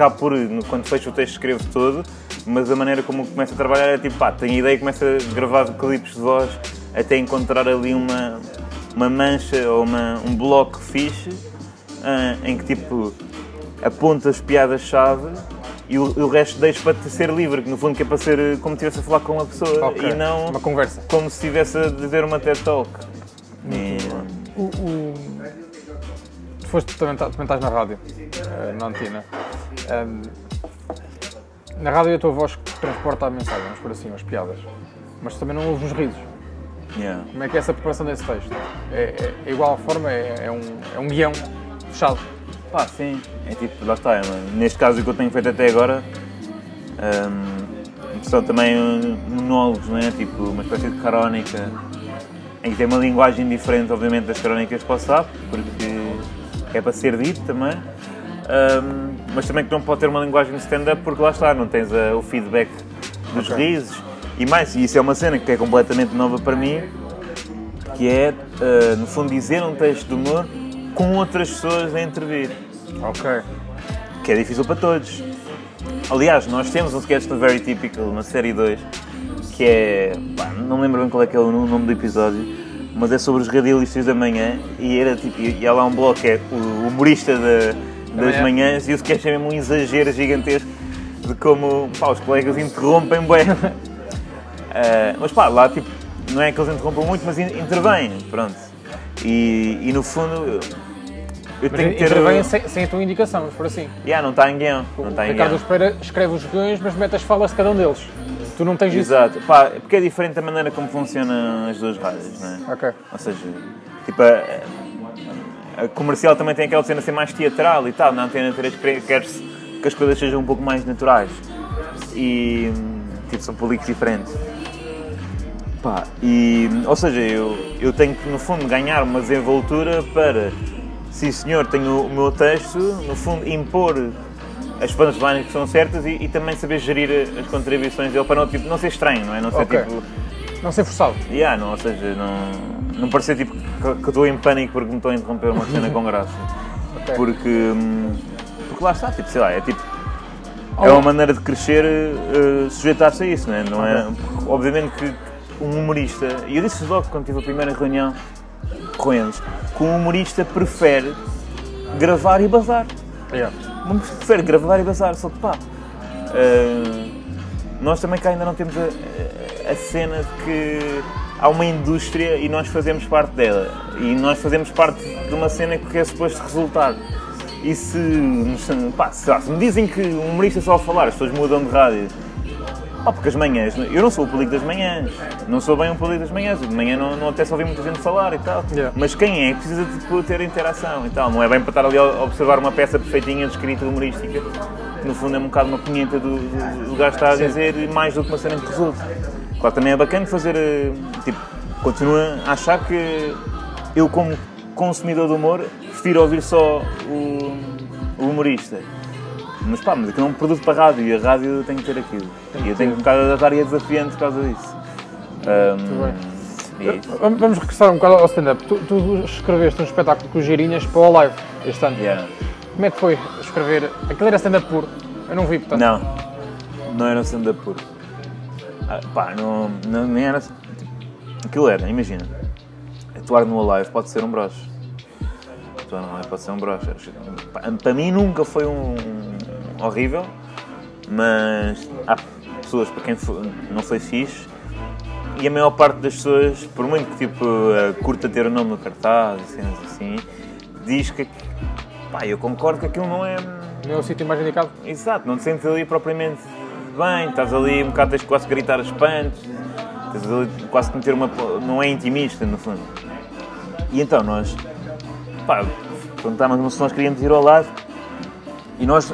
acabo por, quando fecho o texto, escrevo todo, mas a maneira como começo a trabalhar é tipo, pá, tenho ideia e começo a gravar clipes de voz até encontrar ali uma, uma mancha ou uma, um bloco fixe ah, em que tipo aponto as piadas-chave e o, o resto deixo para ser livre, que no fundo que é para ser como se estivesse a falar com uma pessoa Ok, e não Uma conversa. como se estivesse a dizer uma TED Talk. E- O, o- Tu foste, também, tá- também estás na rádio, eh, na Antina. Ahm, na rádio é a tua voz que transporta a mensagem, vamos por assim, as piadas. Mas também não ouves os risos. yeah. Como é que é essa preparação desse texto? É, é- é igual à forma? É, é um, é um guião fechado? Pá, sim. É tipo, lá está. mano. Neste caso, o que eu tenho feito até agora hum, são também monólogos, não é? Tipo, uma espécie de crónica em que tem uma linguagem diferente, obviamente, das crónicas para o Porque é para ser dito também. Hum, mas também que não pode ter uma linguagem de stand-up porque lá está, não tens a- o feedback dos risos. E mais, e isso é uma cena que é completamente nova para mim, que é, uh, no fundo, dizer um texto de humor com outras pessoas a intervir, Ok. que é difícil para todos. Aliás, nós temos um sketch do Very Typical, na série 2, que é. pá, não lembro bem qual é que é o nome do episódio, mas é sobre os radialistas da manhã e era tipo. E há lá um bloco que é o humorista da- das manhã. manhãs e o sketch é mesmo um exagero gigantesco de como pá, os colegas interrompem bem. Ah, mas pá, lá tipo, não é que eles interrompam muito, mas in- intervêm, pronto. E, e no fundo eu, Mas tenho que ter. sem, sem a tua indicação, vamos por assim. Yeah, não está em guião. Não está em Ricardo guião. Espera escreve os guiões, mas mete as falas de cada um deles. Tu não tens isso? Exato. Pá, porque é diferente a maneira como funcionam as duas rádios, não é? Ok. Ou seja, tipo, a, a comercial também tem aquela cena ser mais teatral e tal. Na Antena 3 quer- quer-se que as coisas sejam um pouco mais naturais. E, tipo, são públicos diferentes. Pá, e, ou seja, eu, eu tenho que, no fundo, ganhar uma desenvoltura para, sim senhor, tenho o meu texto, no fundo, impor as punchlines que são certas e, e também saber gerir as contribuições dele para não, tipo, não ser estranho, não é? Não ser Ok. tipo. Não ser forçado. Yeah, não, ou seja, não, não parecer tipo que, que estou em pânico porque me estou a interromper uma cena com graça. Ok. Porque, hum, porque lá está, tipo, sei lá, é tipo. É uma maneira de crescer eh, sujeitar-se a isso, não é? Não é porque, obviamente que um humorista, e eu disse logo quando tive a primeira reunião com eles, que um humorista prefere gravar e bazar. Yeah. Não prefere gravar e bazar, só que pá. eh, nós também cá ainda não temos a, a- cena de que há uma indústria e nós fazemos parte dela. E nós fazemos parte de uma cena que é suposto resultar. E se, pá, lá, se me dizem que um humorista só a falar, as pessoas mudam de rádio. Pá, porque as manhãs, eu não sou o público das manhãs, não sou bem um público das manhãs, de manhã não, não até só ouvir muita gente falar e tal. Yeah. Mas quem é que precisa de ter interação e tal? Não é bem para estar ali a observar uma peça perfeitinha de escrita humorística, que no fundo é um bocado uma punheta do, do, do gajo estar a dizer mais do que uma cena que resulta. Claro, também é bacana fazer, eh, tipo, continua a achar que eu como consumidor de humor prefiro ouvir só o, o humorista. Mas pá, mas aquilo é um produto para a rádio e a rádio tem que ter aquilo. E eu tenho um bocado a dar desafiante por causa disso. Ahm, e é. Vamos regressar um bocado ao stand-up. Tu, tu escreveste um espetáculo com os Girinhas para o live este ano. Yeah. Como é que foi escrever? Aquilo era stand-up puro. Eu não vi, portanto. Não, não era stand-up puro. Ah, pá, não, não, nem era. Aquilo era, imagina. Atuar no Alive pode ser um broche. Atuar no Alive pode ser um broche. Para mim nunca foi um horrível, mas há pessoas para quem não foi fixe. E a maior parte das pessoas, por muito que tipo, eh, curta ter o nome no cartaz e cenas assim, diz que. Pá, eu concordo que aquilo não é. Não é o sítio mais indicado. Exato, não te sentes ali propriamente bem, estás ali um bocado, tens quase gritar as pantes, tens ali quase que meter uma. não é intimista no fundo. E então nós, pá, perguntámos se nós queríamos ir ao live e nós,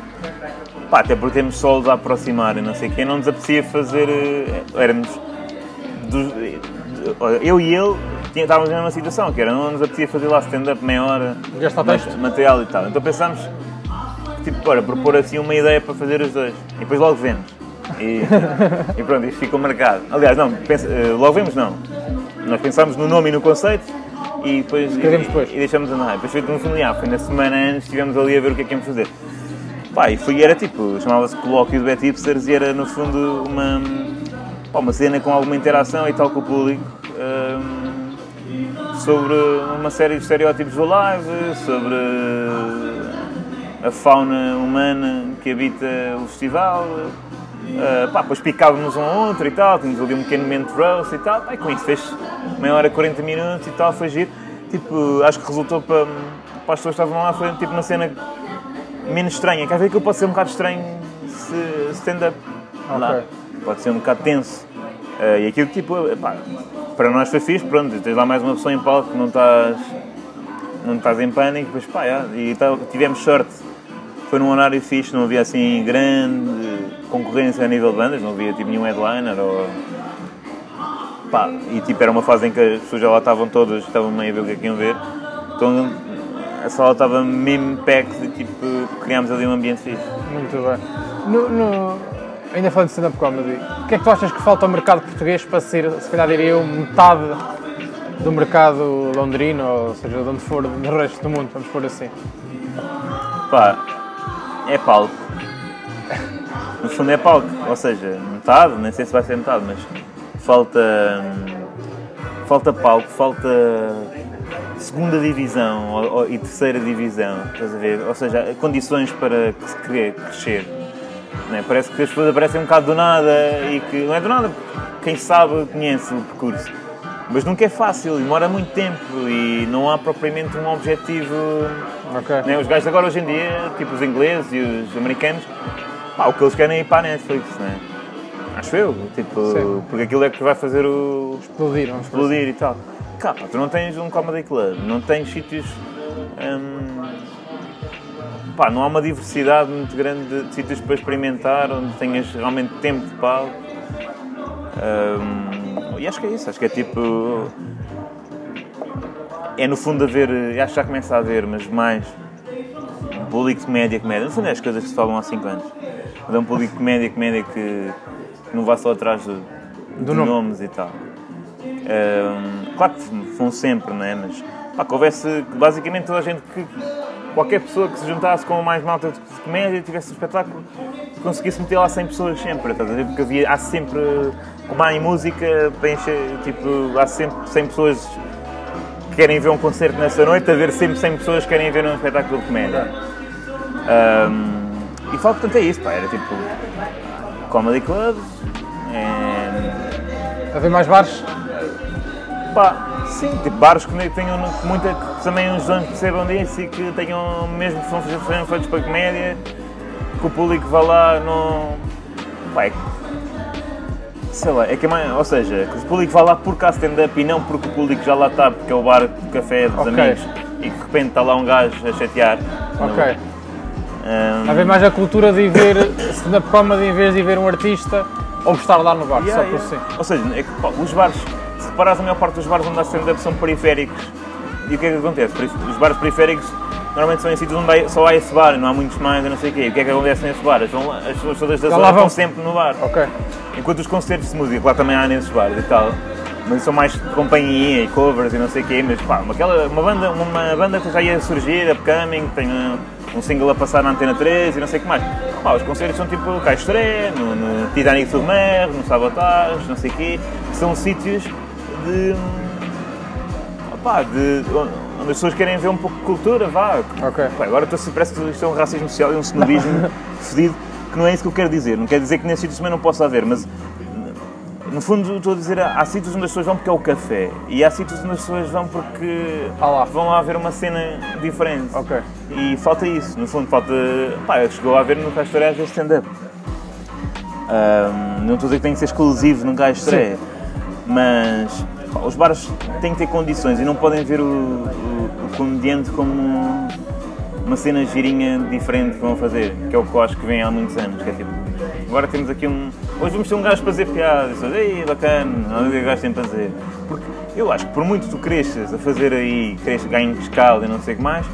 pá, até porque temos solos a aproximar e não sei o quê, não nos apetecia fazer. eh, éramos. dos- eh, eu e ele estávamos na mesma situação, que era não nos apetecia fazer lá stand-up meia hora, mas- material e tal. Então pensámos tipo, bora, propor assim uma ideia para fazer os dois. E depois logo vemos. E, e pronto, isto ficou marcado. Aliás, não, pensa- eh, logo vemos não. Nós pensámos no nome e no conceito e depois, e, depois. e deixamos andar. Depois foi no fundo, ah, foi na semana antes, estivemos ali a ver o que é que íamos fazer. Pá, e foi, era tipo, chamava-se Colóquio de Bet Hipsters e era no fundo uma, pá, uma cena com alguma interação e tal com o público. hum, sobre uma série de estereótipos do live, sobre a fauna humana que habita o festival. Uh, pá, depois picávamos um outro e tal, tínhamos ali um pequeno momento roast e tal, e com isso fez meia hora, 40 minutos e tal, foi giro. Tipo, acho que resultou para, para as pessoas que estavam lá, foi tipo uma cena menos estranha, quer ver que eu posso ser um bocado estranho se stand-up lá, pode ser um bocado tenso. Uh, e aquilo tipo, pá, para nós foi fixe, pronto, tens lá mais uma pessoa em palco que não estás, não estás em pânico, depois pá, yeah, e tal, tivemos sorte foi num horário fixe, não havia assim grande concorrência a nível de bandas, não havia tipo nenhum headliner ou. Pá, e tipo era uma fase em que as pessoas já lá estavam todas, estavam meio a ver o que é que iam ver. Então a sala estava mesmo packed e tipo criámos ali um ambiente fixe. Muito bem. No, no- ainda falando de stand-up comedy, o que é que tu achas que falta ao mercado português para ser, se calhar diria eu, metade do mercado londrino, ou seja, de onde for, do resto do mundo, vamos pôr assim? Pá, é palco. No fundo é palco, ou seja, metade, nem sei se vai ser metade, mas falta. hum, Falta palco, falta segunda divisão ou- ou- e terceira divisão, estás a ver? Ou seja, condições para que se querer crescer. não é? Parece que as coisas aparecem um bocado do nada e que não é do nada, quem sabe conhece o percurso. Mas nunca é fácil, demora muito tempo e não há propriamente um objetivo Ok. né? Os gajos agora hoje em dia, tipo os ingleses e os americanos, pá, o que eles querem é ir para a Netflix, né? Acho eu, tipo, Sim. porque aquilo é que vai fazer o Explodir, vamos assim. explodir e tal. Cá, pá, tu não tens um comedy club, não tens sítios. hum, pá, não há uma diversidade muito grande de, de sítios para experimentar, onde tenhas realmente tempo de palco. Hum, e acho que é isso, acho que é tipo. É no fundo haver, acho que já começa a haver, mas mais público de comédia, comédia. No fundo é as coisas que se falam há 5 anos. Mas é um público de comédia, comédia que, que não vai só atrás de nome. nomes e tal. Claro que vão sempre, não é? Mas pá, que houvesse basicamente toda a gente que. Qualquer pessoa que se juntasse com mais malta de comédia, tivesse um espetáculo, conseguisse meter lá 100 pessoas sempre, estás a ver? Porque havia, há sempre, como há em música, para encher, tipo, há sempre 100 pessoas que querem ver um concerto nessa noite, haver sempre 100 pessoas que querem ver um espetáculo de comédia. Hum, e falo, portanto, é isso, pá, era tipo comedy clubs, é, Haver mais bares? Pá, sim, tipo bares que tenham muita, que também os donos percebam disso e que tenham, mesmo que são sejam feitos para comédia, que o público vá lá, não. Pá, é sei lá, é que é mais, ou seja, que o público vá lá por cá stand-up e não porque o público já lá está, porque é o bar de café dos Ok. amigos e que de repente está lá um gajo a chatear. Ok. Hum, Haver mais a cultura de ir ver stand-up comedy em vez de ir ver um artista ou estar lá no bar, Yeah, só por yeah. si. Ou seja, é que, pá, os bares, se reparares, a maior parte dos bares onde há stand-up são periféricos. E o que é que acontece? Os bares periféricos normalmente são em sítios onde só há esse bar, não há muitos mais, e não sei o quê. E o que é que acontece nesse bar? As, as pessoas da zona estão vão. sempre no bar. Ok. Enquanto os concertos de música, lá também há nesses bares e tal, mas são mais de companhia e covers e não sei o quê, mas pá, uma, aquela, uma, banda, uma banda que já ia surgir, upcoming, que tem um, um single a passar na Antena 3 e não sei o que mais. Pá, os concertos são tipo Estreia, no, no Titanic Submer, no Sabotage, não sei o quê, são sítios de... De, onde as pessoas querem ver um pouco de cultura, vá. Pá, agora estou a parece que isto é um racismo social e um snobismo fedido, que não é isso que eu quero dizer. Não quer dizer que nesses sítios também não possa haver, mas no fundo estou a dizer, há sítios onde as pessoas vão porque é o café e há sítios onde as pessoas vão porque Ah lá. vão lá ver uma cena diferente. Ok. E falta isso, no fundo falta. Pá, chegou a haver no Castro às vezes stand-up. Ahm, não estou a dizer que tem que ser exclusivo num gajo estreia, mas os bares têm que ter condições e não podem ver o, o, o comediante como um- uma cena girinha diferente que vão fazer, que é o que eu acho que vem há muitos anos, que é tipo, agora temos aqui um. Hoje vamos ter um gajo a fazer piadas, e ei, bacana, olha o que o gajo tem para fazer. Porque eu acho que por muito que tu cresças a fazer aí, cresces, ganho escala e não sei o que mais,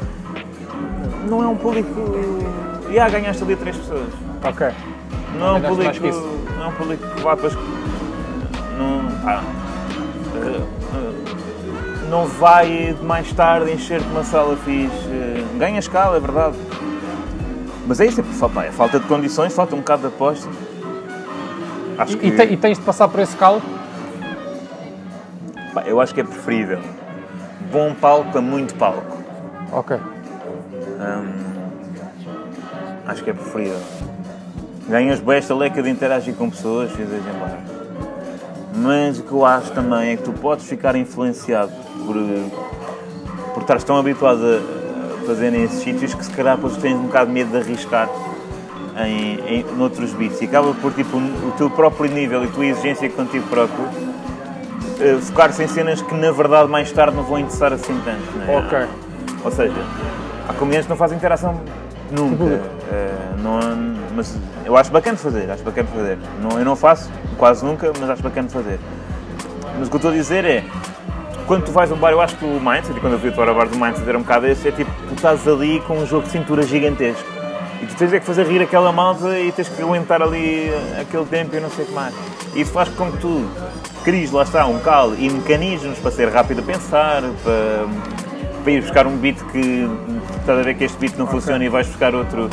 não é um público. E ah, ganhaste ali três pessoas. Ok. Não é um público. Não é um público que vá para as. Não. Eh, não vai mais tarde encher-te uma sala fixe. Eh, Ganha escala, é verdade. Mas é isso, é, por- pá, é falta de condições, falta um bocado de aposta. Acho E, e te- e tens de passar por esse calo? pá, eu acho que é preferível. Bom palco a muito palco. Ok. Acho que é preferível. Ganhas bem esta leca de interagir com pessoas e vezes embora. Mas o que eu acho também é que tu podes ficar influenciado por, por estares tão habituado a fazer nesses sítios que se calhar depois tens um bocado de medo de arriscar em, em noutros beats e acaba por tipo o teu próprio nível e a tua exigência contigo próprio eh, focar-se em cenas que na verdade mais tarde não vão interessar assim tanto. não é? Ok. Ou seja, há comediantes que não fazem interação nunca. Eh, não, mas eu acho bacana de fazer, acho bacana fazer. Não, eu não faço quase nunca, mas acho bacana de fazer. Mas o que eu estou a dizer é, quando tu vais a um bar, eu acho que o Mindset, e quando eu fui atuar a bar do Mindset era um bocado esse, é tipo, tu estás ali com um jogo de cintura gigantesco. E tu tens é que fazer rir aquela malta e tens que aguentar ali aquele tempo e não sei o que mais. E isso faz com que tu cries, lá está, um calo e mecanismos para ser rápido a pensar, para, para ir buscar um beat que estás a ver que este beat não funciona e vais buscar outro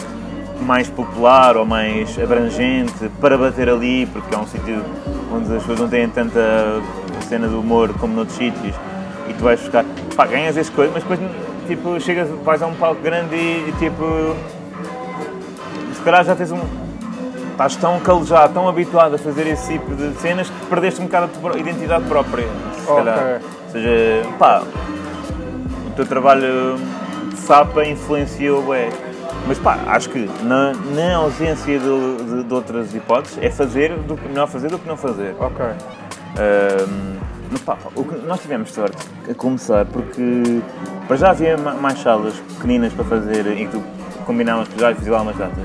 mais popular ou mais abrangente para bater ali, porque é um sítio onde as pessoas não têm tanta cena do humor como noutros sítios e tu vais buscar, pá, ganhas as coisas, mas depois tipo, chegas, vais a um palco grande e, tipo se calhar já tens um. Estás tão calejado, tão habituado a fazer esse tipo de cenas que perdeste um bocado a tua identidade própria. Se Ok. calhar. Ou seja, pá, o teu trabalho sapa influenciou, é. Mas pá, acho que na, na ausência de, de- de outras hipóteses é fazer do que melhor fazer do que não fazer. Ok. Mas, pá, o que nós tivemos sorte a começar porque para já havia ma- mais salas pequeninas para fazer e que tu combinavas que já fizia lá umas datas.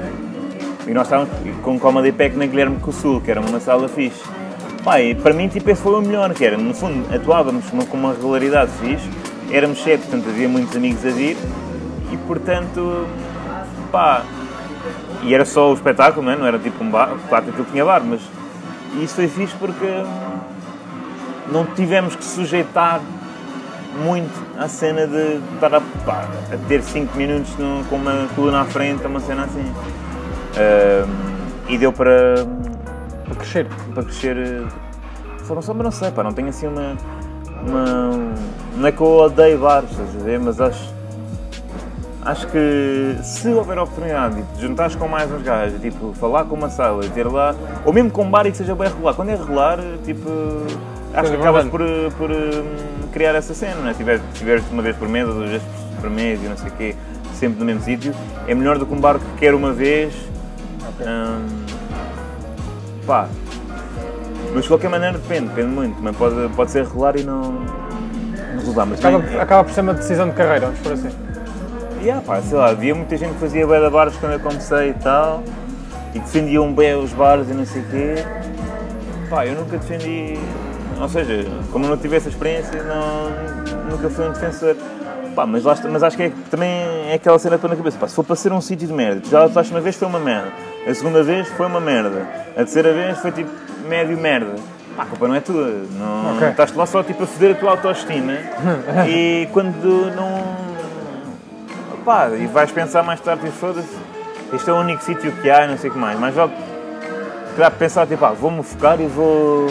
E nós estávamos com Comedy Pack na Guilherme com o Sul, que era uma sala fixe. Pá, e para mim tipo, esse foi o melhor, que era, no fundo, atuávamos com uma- com uma regularidade fixe, éramos sete, portanto havia muitos amigos a vir e portanto, pá, e era só o espetáculo, não, é? não era tipo um bar, claro que aquilo tinha bar, mas isso foi fixe porque não tivemos que sujeitar muito à cena de estar a, pá, a ter 5 minutos com uma coluna à frente, uma cena assim. Ahm, e deu para, Para crescer. para crescer eh, de formação, mas não sei, pá, não tenho assim uma, uma- Não é que eu odeio bares, estás a ver, mas acho. Acho que se houver oportunidade de juntares com mais uns gajos, tipo, falar com uma sala e ter lá, ou mesmo com um bar e que seja bem regular, quando é regular, tipo, acho que Coisa acabas por, por hum, criar essa cena, não é? Tiver, tiveres uma vez por mês ou duas vezes por mês e não sei o quê, sempre no mesmo sítio, é melhor do que um bar que quer uma vez. hum, pá, mas de qualquer maneira depende, depende muito. Também pode, pode ser regular e não. Mas Acaba, acaba por ser uma decisão de carreira, vamos por assim. Yeah, pá, sei lá, havia muita gente que fazia bué de bares quando eu comecei e tal, e defendiam bem os bares e não sei o quê. Pá, eu nunca defendi, ou seja, como não tive essa experiência, não, nunca fui um defensor. Pá, mas, lá mas acho que é, também é aquela cena que estou na cabeça. Pá, se for para ser um sítio de merda, tu já a uma vez foi uma merda, a segunda vez foi uma merda, a terceira vez foi tipo médio merda. Pá, a culpa não é tua. Não, Ok. Estás lá só tipo, a foder a tua autoestima e quando não. Pá, e vais pensar mais tarde e foda-se, este é o único sítio que há e não sei o que mais. Mas vale calhar pensar tipo, ah, vou-me focar e vou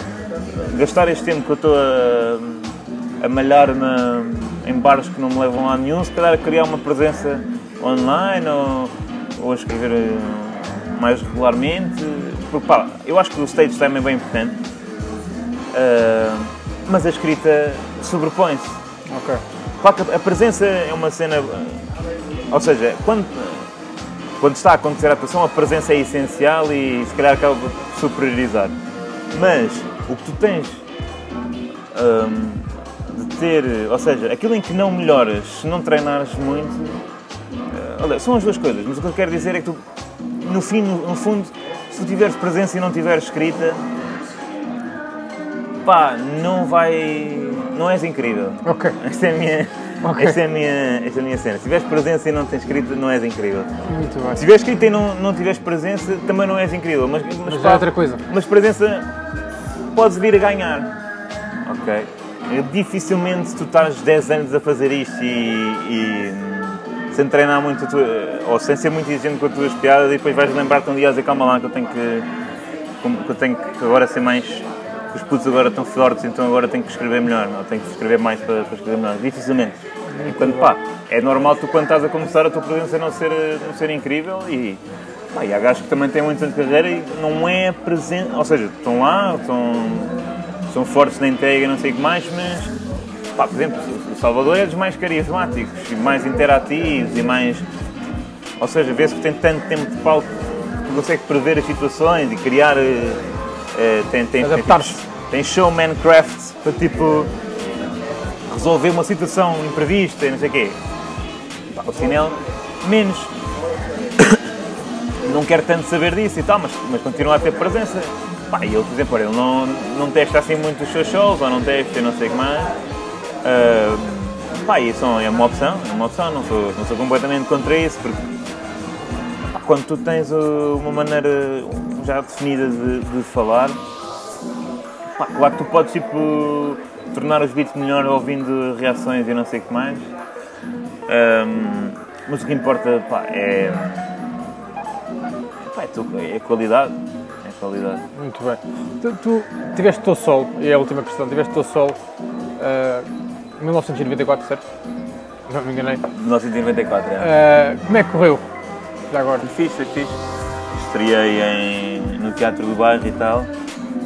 gastar este tempo que eu estou a, a malhar na, em bares que não me levam a nenhum, se calhar a criar uma presença online ou, ou a escrever eh, mais regularmente. Porque pá, eu acho que o stage time é bem importante, ah, mas a escrita sobrepõe-se. Ok. Claro que a presença é uma cena. Ou seja, quando, quando está a acontecer a atuação, a presença é essencial e se calhar acaba por superiorizar. Mas o que tu tens hum, de ter. Ou seja, aquilo em que não melhoras se não treinares muito. eh, olha, são as duas coisas, mas o que eu quero dizer é que tu, no, fim, no, no fundo, se tu tiveres presença e não tiveres escrita, pá, não vai. não és incrível. Ok. Esta é a minha, Ok. esta é a minha, esta é a minha cena. Se tiveres presença e não tens escrita, não és incrível. Muito bem. Se tiveres escrita e não, não tiveres presença, também não és incrível. Mas, mas, Mas pá, é outra coisa. Mas presença podes vir a ganhar. Ok? Dificilmente tu estás 10 anos a fazer isto e, e sem treinar muito, tua, ou sem ser muito exigente com as tuas piadas, e depois vais lembrar-te um dia a dizer, calma lá, que eu tenho que, que eu tenho que agora ser mais, os putos agora estão fortes, então agora tenho que escrever melhor, ou tenho que escrever mais para, para escrever melhor. Dificilmente. Enquanto, pá, é normal tu quando estás a começar a tua presença não ser, não ser incrível e, pá, e há gajos que também têm muitos anos de carreira e não é presente, ou seja, estão lá, estão, são fortes na entrega e não sei o que mais, mas Pá, por exemplo, o Salvador é dos mais carismáticos e mais interativos e mais. Ou seja, vê-se que tem tanto tempo de palco que consegue prever as situações e criar. Uh, tem, tem, Adaptar-se. Tem, tem showmancraft para tipo. resolver uma situação imprevista e não sei o quê. Pá, o Sinel, menos. não quer tanto saber disso e tal, mas, mas continua a ter presença. Pá, e ele, por exemplo, ele não, não testa assim muito os seus shows, ou não testa e não sei o que mais Uh, pá, isso é uma opção, é uma opção, não sou, não sou completamente contra isso, porque pá, quando tu tens uma maneira já definida de, de falar, pá, claro que tu podes tipo, tornar os beats melhor ouvindo reações e não sei o que mais, um, mas o que importa pá, é, pá, é, tu, é qualidade. É qualidade. Muito bem. Tu, tu tiveste o teu solo, e é a última questão, tiveste o teu solo uh, 1994, certo? Não me enganei. 1994, é. Uh, como é que correu? Já agora? Fixe, foi fixe. Estreiei em, no Teatro do Bairro e tal.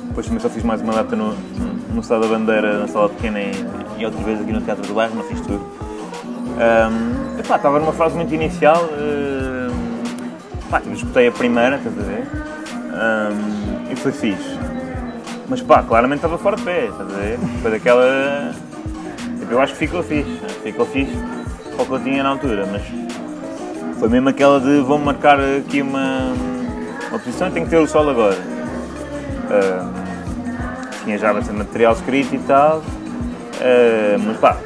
Depois também só fiz mais uma data no, no Estado da Bandeira, na Sala Pequena e, e outra vez aqui no Teatro do Bairro, não fiz tudo. Um, epá, estava numa fase muito inicial. Uh, pá, tipo, escutei a primeira, estás a ver? Um, e foi fixe. Mas pá, claramente estava fora de pé, estás a ver? Foi daquela eu acho que ficou fixe, ficou fixe para o que eu tinha na altura, mas foi mesmo aquela de vou marcar aqui uma, uma posição e tenho que ter o sol agora. Uh, tinha já bastante material escrito e tal, uh, mas pá,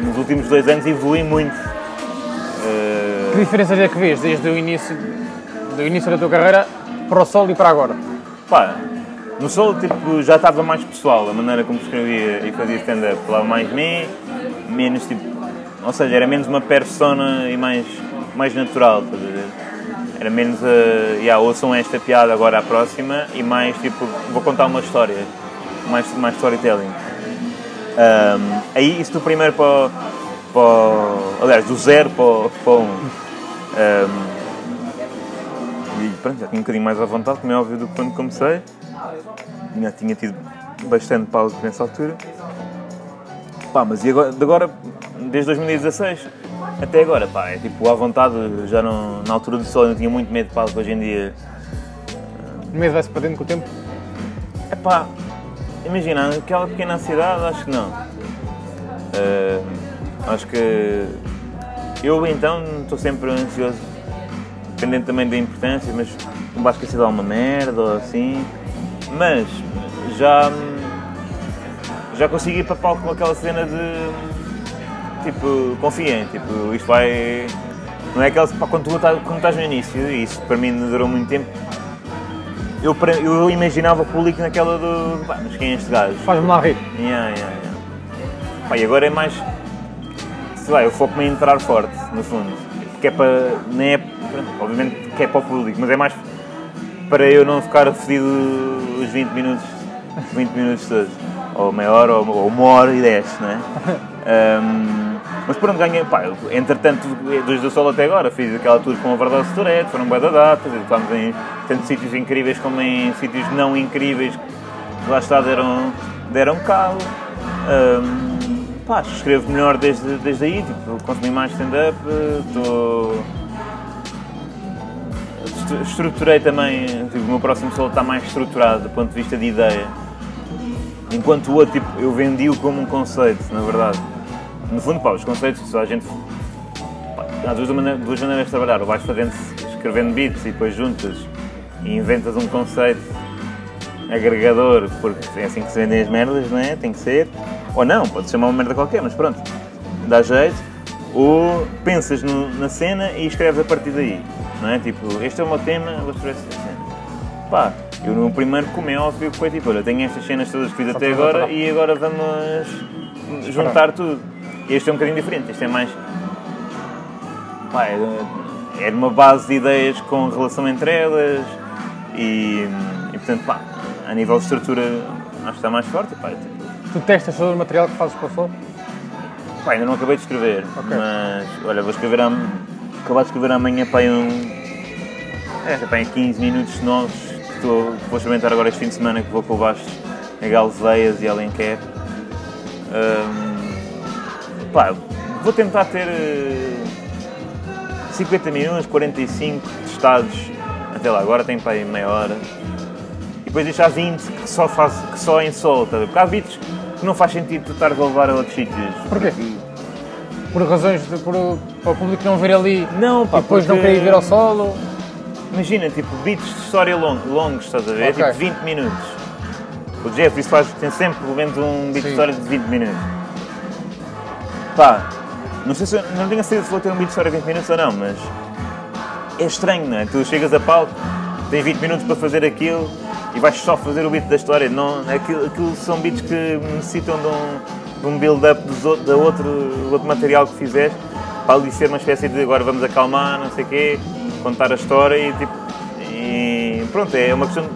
nos últimos dois anos evolui muito. Uh, que diferenças é que vês desde o início, do início da tua carreira para o sol e para agora? Pá, no solo, tipo, já estava mais pessoal, a maneira como escrevia e fazia stand-up. Falava mais de mim, menos tipo. Ou seja, era menos uma persona e mais, mais natural, estás a ver? Era menos a. Yeah, ouçam esta piada agora a próxima e mais tipo, vou contar uma história. Mais, mais storytelling. Um, aí, isso do primeiro para, para. Aliás, do zero para, para um. um e pronto, já tinha um bocadinho mais à vontade, como é óbvio, do que quando comecei já tinha tido bastante pausa nessa altura. Pá, mas e agora, de agora, desde 2016 até agora, pá, é tipo à vontade, já não, na altura do sol eu tinha muito medo de pausa, hoje em dia. O medo vai-se perdendo com o tempo? É pá, imagina, aquela pequena ansiedade, acho que não. Uh, acho que eu então estou sempre ansioso, dependendo também da importância, mas não basta que a uma merda ou assim mas já, já consegui ir para palco com aquela cena de tipo, confiante, tipo, isto vai. Não é aquela. Quando tu estás, quando estás no início, e isso para mim durou muito tempo, eu, eu imaginava o público naquela do. Pá, mas quem é este gajo? Faz-me lá rir. Yeah, yeah, yeah. Pá, e agora é mais. Sei lá, eu foco-me em entrar forte, no fundo. Que é para. Nem é. Obviamente que é para o público, mas é mais para eu não ficar fedido os 20 minutos, 20 minutos todos. Ou meia hora, ou, ou uma hora e dez, não é? Um, mas pronto, ganhei, pá, entretanto, desde o Sol até agora, fiz aquela tour com a Verdade Tourette, foram boas datas, estamos em tanto sítios incríveis como em sítios não incríveis, que lá está deram, deram cabo. Um, pá, escrevo melhor desde, desde aí, tipo, consumi mais stand-up, estou estruturei também, tipo, o meu próximo solo está mais estruturado do ponto de vista de ideia. Enquanto o outro, tipo, eu vendi-o como um conceito, na verdade. No fundo, pá, os conceitos, só a gente. Pá, há duas, maneiras, duas maneiras de trabalhar. Ou vais fazendo, escrevendo beats e depois juntas e inventas um conceito agregador, porque é assim que se vendem as merdas, não é? Tem que ser. Ou não, pode chamar uma merda qualquer, mas pronto, dá jeito. Ou pensas no, na cena e escreves a partir daí não é? Tipo, este é o meu tema, vou escrever esta cena. Pá, eu no primeiro, como é óbvio, foi tipo, olha, tenho estas cenas todas que fiz até agora e agora vamos juntar tudo. Este é um bocadinho diferente, este é mais. pá, é, é uma base de ideias com relação entre elas e, e portanto, pá, a nível de estrutura acho que está mais forte. Pá, é tipo, Tu testas todo o material que fazes para o sol? pá, ainda não acabei de escrever, Ok. mas olha, vou escrever am- acabar de escrever amanhã para um. É, para aí 15 minutos novos. que Estou, vou experimentar agora este fim de semana que vou com o baixo a Galveias e Alenquer. Ahm, pá, vou tentar ter eh, 50 minutos, 45 testados até lá. Agora tem para aí meia hora. E depois deixar 20 que só, faz, que só em sol. Tá? Porque há beats que não faz sentido tu estares a levar a outros sítios. Porquê? Por razões de, por, para o público não ver ali Não, pá, e depois não porque- querer ir ver ao solo. Imagina, tipo, beats de história long, longos, estás a ver? Ok. Tipo 20 minutos. O Jeffries faz, tem sempre pelo menos um beat Sim. de história de 20 minutos. Pá, não sei se não tenho certeza se vou ter um beat de história de 20 minutos ou não, mas é estranho, não é? Tu chegas a palco, tens 20 minutos para fazer aquilo e vais só fazer o beat da história. Não, aquilo, aquilo são beats que necessitam de um, de um build-up dos outro- do outro material que fizeste para ali ser uma espécie de agora vamos acalmar, não sei o quê, contar a história e tipo. E pronto, é uma questão.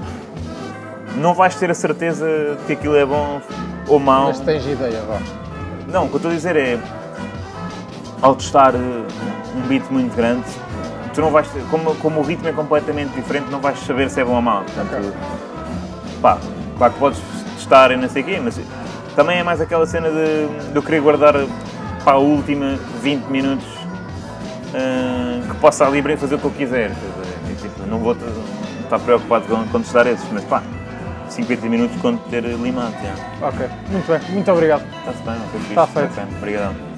Não vais ter a certeza de que aquilo é bom ou mau. Mas tens ideia, vá. Não, o que eu estou a dizer é. Ao testar eh, um beat muito grande, tu não vais. Como, como o ritmo é completamente diferente, não vais saber se é bom ou mau. Portanto, pá, claro que podes testar e não sei o quê, mas também é mais aquela cena de, de eu querer guardar para a última 20 minutos eh, que possa ali e fazer o que eu quiser. dizer, tipo, não vou estar preocupado com, com testar esses, mas pá, 50 minutos quando ter limado. já. Ok, muito bem, muito obrigado. Está-se bem, não foi fixe. Tá feito. Obrigadão.